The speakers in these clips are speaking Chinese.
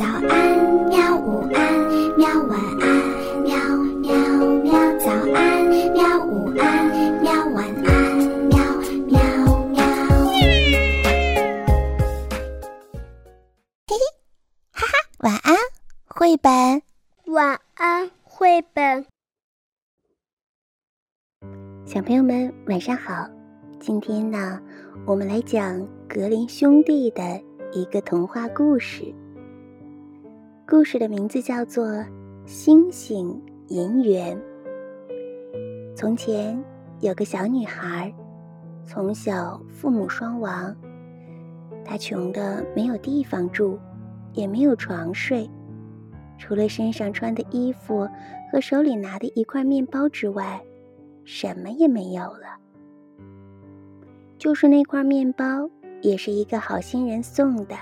早安，喵！午安，喵！晚安，喵喵喵！早安，喵！午安，喵！晚安，喵喵喵！嘿嘿，哈哈，晚安，绘本。晚安，绘本。小朋友们，晚上好！今天呢，我们来讲格林兄弟的一个童话故事。故事的名字叫做《星星银元》。从前有个小女孩，从小父母双亡，她穷的没有地方住，也没有床睡，除了身上穿的衣服和手里拿的一块面包之外，什么也没有了。就是那块面包，也是一个好心人送的。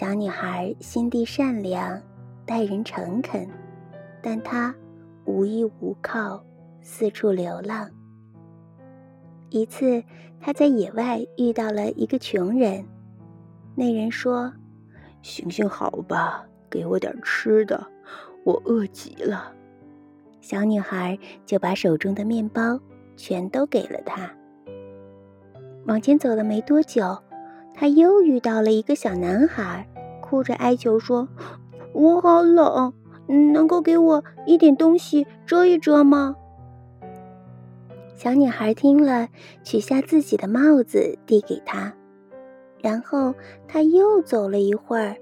小女孩心地善良，待人诚恳，但她无依无靠，四处流浪。一次，她在野外遇到了一个穷人。那人说：“行行好吧，给我点吃的，我饿极了。”小女孩就把手中的面包全都给了他。往前走了没多久。他又遇到了一个小男孩，哭着哀求说：“我好冷，能够给我一点东西遮一遮吗？”小女孩听了，取下自己的帽子递给他，然后他又走了一会儿，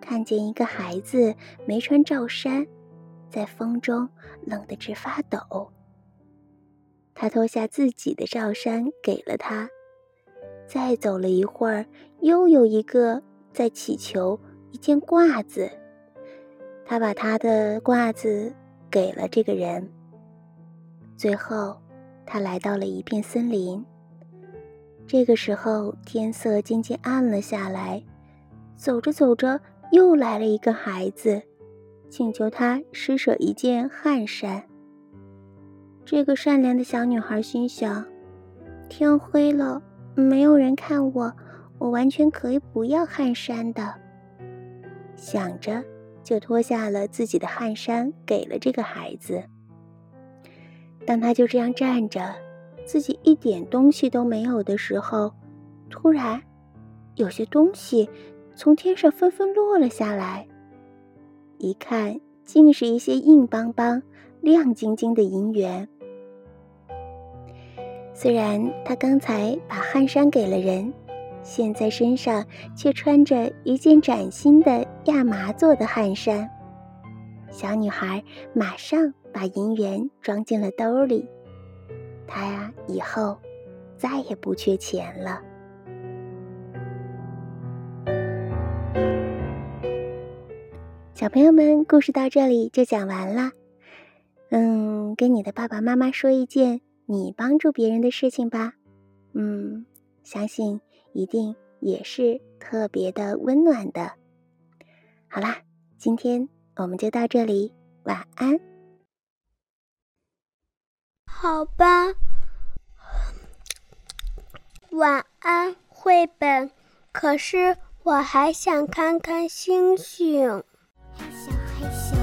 看见一个孩子没穿罩衫，在风中冷得直发抖。他脱下自己的罩衫给了他。再走了一会儿，又有一个在祈求一件褂子。他把他的褂子给了这个人。最后，他来到了一片森林。这个时候，天色渐渐暗了下来。走着走着，又来了一个孩子，请求他施舍一件汗衫。这个善良的小女孩心想：天黑了。没有人看我，我完全可以不要汗衫的。想着，就脱下了自己的汗衫，给了这个孩子。当他就这样站着，自己一点东西都没有的时候，突然，有些东西从天上纷纷落了下来。一看，竟是一些硬邦邦、亮晶晶的银元。虽然他刚才把汗衫给了人，现在身上却穿着一件崭新的亚麻做的汗衫。小女孩马上把银元装进了兜里，她呀，以后再也不缺钱了。小朋友们，故事到这里就讲完了。嗯，跟你的爸爸妈妈说一件。你帮助别人的事情吧，嗯，相信一定也是特别的温暖的。好啦，今天我们就到这里，晚安。好吧，晚安，绘本。可是我还想看看星星。害羞害羞。